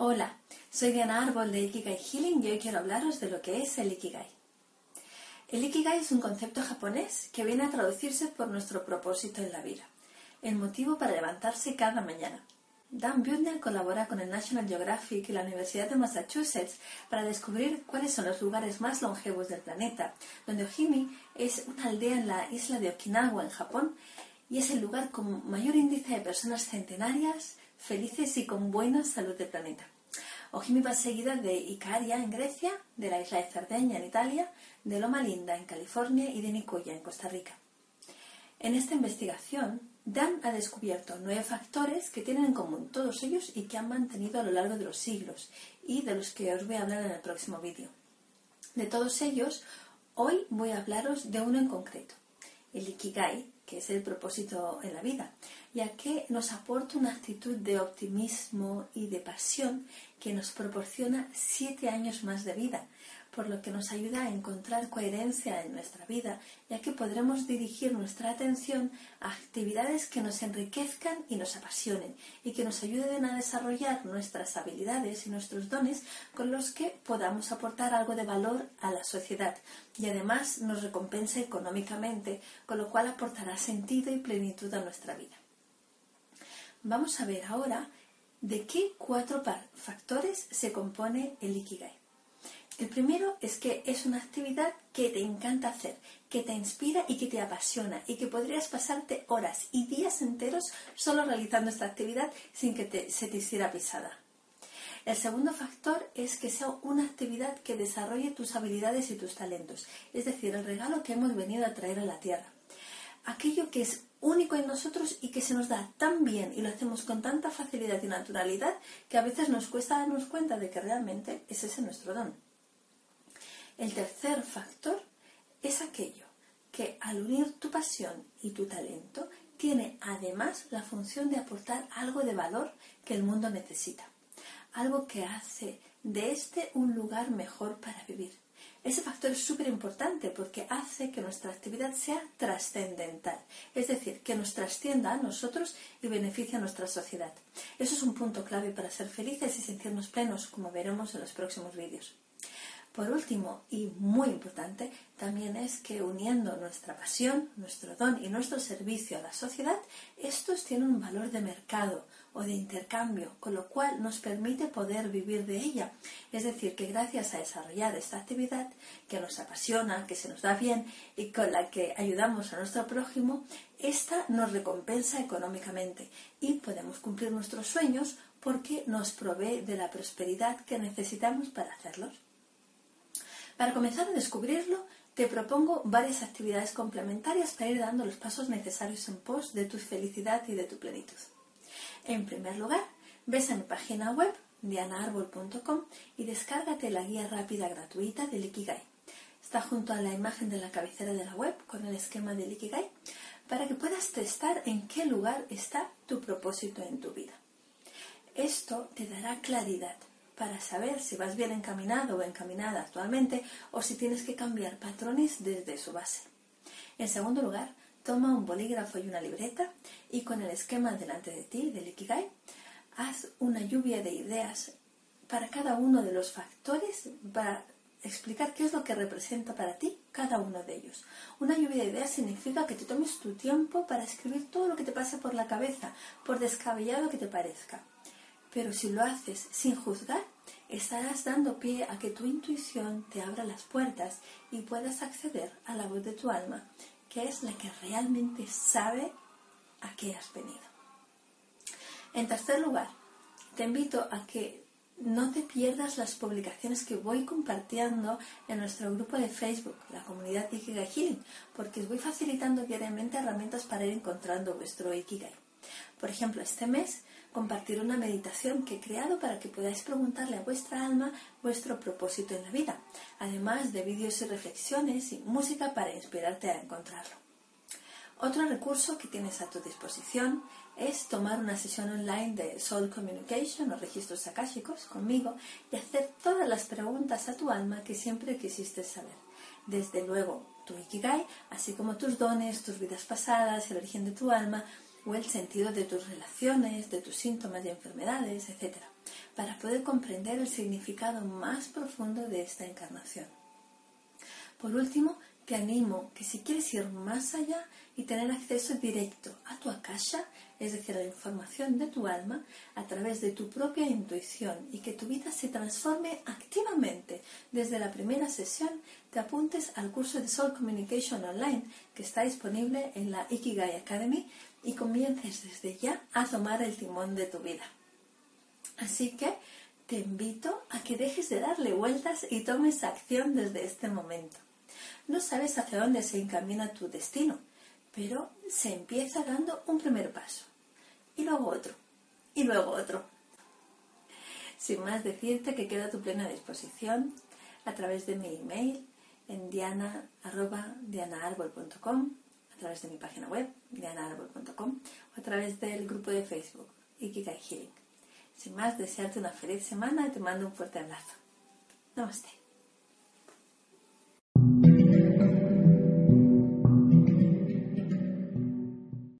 Hola, soy Diana Árbol de Ikigai Healing y hoy quiero hablaros de lo que es el Ikigai. El Ikigai es un concepto japonés que viene a traducirse por nuestro propósito en la vida, el motivo para levantarse cada mañana. Dan Buettner colabora con el National Geographic y la Universidad de Massachusetts para descubrir cuáles son los lugares más longevos del planeta, donde Ohimi es una aldea en la isla de Okinawa, en Japón, y es el lugar con mayor índice de personas centenarias, felices y con buena salud del planeta. Ojimi va seguida de Icaria en Grecia, de la isla de Cerdeña en Italia, de Loma Linda en California y de Nicoya en Costa Rica. En esta investigación, Dan ha descubierto nueve factores que tienen en común todos ellos y que han mantenido a lo largo de los siglos y de los que os voy a hablar en el próximo vídeo. De todos ellos, hoy voy a hablaros de uno en concreto, el Ikigai, que es el propósito en la vida, ya que nos aporta una actitud de optimismo y de pasión que nos proporciona siete años más de vida, por lo que nos ayuda a encontrar coherencia en nuestra vida, ya que podremos dirigir nuestra atención a actividades que nos enriquezcan y nos apasionen y que nos ayuden a desarrollar nuestras habilidades y nuestros dones con los que podamos aportar algo de valor a la sociedad y además nos recompense económicamente, con lo cual aportará sentido y plenitud a nuestra vida. Vamos a ver ahora de qué cuatro factores se compone el Ikigai. El primero es que es una actividad que te encanta hacer, que te inspira y que te apasiona y que podrías pasarte horas y días enteros solo realizando esta actividad sin que se te hiciera pisada. El segundo factor es que sea una actividad que desarrolle tus habilidades y tus talentos, es decir, el regalo que hemos venido a traer a la tierra. Aquello que es único en nosotros y que se nos da tan bien y lo hacemos con tanta facilidad y naturalidad que a veces nos cuesta darnos cuenta de que realmente es ese nuestro don. El tercer factor es aquello que al unir tu pasión y tu talento tiene además la función de aportar algo de valor que el mundo necesita, algo que hace de este un lugar mejor para vivir. Ese factor es súper importante porque hace que nuestra actividad sea trascendental, es decir, que nos trascienda a nosotros y beneficie a nuestra sociedad. Eso es un punto clave para ser felices y sentirnos plenos, como veremos en los próximos vídeos. Por último, y muy importante, también es que uniendo nuestra pasión, nuestro don y nuestro servicio a la sociedad, estos tienen un valor de mercado o de intercambio, con lo cual nos permite poder vivir de ella. Es decir, que gracias a desarrollar esta actividad que nos apasiona, que se nos da bien y con la que ayudamos a nuestro prójimo, esta nos recompensa económicamente y podemos cumplir nuestros sueños porque nos provee de la prosperidad que necesitamos para hacerlos. Para comenzar a descubrirlo, te propongo varias actividades complementarias para ir dando los pasos necesarios en pos de tu felicidad y de tu plenitud. En primer lugar, ves a mi página web dianaarbol.com y descárgate la guía rápida gratuita del Ikigai. Está junto a la imagen de la cabecera de la web con el esquema del Ikigai para que puedas testar en qué lugar está tu propósito en tu vida. Esto te dará claridad para saber si vas bien encaminado o encaminada actualmente o si tienes que cambiar patrones desde su base. En segundo lugar, toma un bolígrafo y una libreta y con el esquema delante de ti del Ikigai, haz una lluvia de ideas para cada uno de los factores para explicar qué es lo que representa para ti cada uno de ellos. Una lluvia de ideas significa que te tomes tu tiempo para escribir todo lo que te pase por la cabeza, por descabellado que te parezca. Pero si lo haces sin juzgar, estarás dando pie a que tu intuición te abra las puertas y puedas acceder a la voz de tu alma, que es la que realmente sabe a qué has venido. En tercer lugar, te invito a que no te pierdas las publicaciones que voy compartiendo en nuestro grupo de Facebook, la comunidad Ikigai Healing, porque os voy facilitando diariamente herramientas para ir encontrando vuestro Ikigai. Por ejemplo, este mes compartir una meditación que he creado para que podáis preguntarle a vuestra alma vuestro propósito en la vida, además de vídeos y reflexiones y música para inspirarte a encontrarlo. Otro recurso que tienes a tu disposición es tomar una sesión online de Soul Communication o registros akáshicos conmigo y hacer todas las preguntas a tu alma que siempre quisiste saber. Desde luego, tu Ikigai, así como tus dones, tus vidas pasadas, el origen de tu alma, o el sentido de tus relaciones, de tus síntomas y enfermedades, etc., para poder comprender el significado más profundo de esta encarnación. Por último, te animo que si quieres ir más allá y tener acceso directo a tu akasha, es decir, a la información de tu alma, a través de tu propia intuición y que tu vida se transforme activamente desde la primera sesión, te apuntes al curso de Soul Communication Online que está disponible en la Ikigai Academy y comiences desde ya a tomar el timón de tu vida. Así que te invito a que dejes de darle vueltas y tomes acción desde este momento. No sabes hacia dónde se encamina tu destino, pero se empieza dando un primer paso, y luego otro, y luego otro. Sin más decirte que queda a tu plena disposición a través de mi email en diana.dianaarbol.com, a través de mi página web, dianaarbol.com, o a través del grupo de Facebook, Ikigai Healing. Sin más, desearte una feliz semana y te mando un fuerte abrazo. Namaste.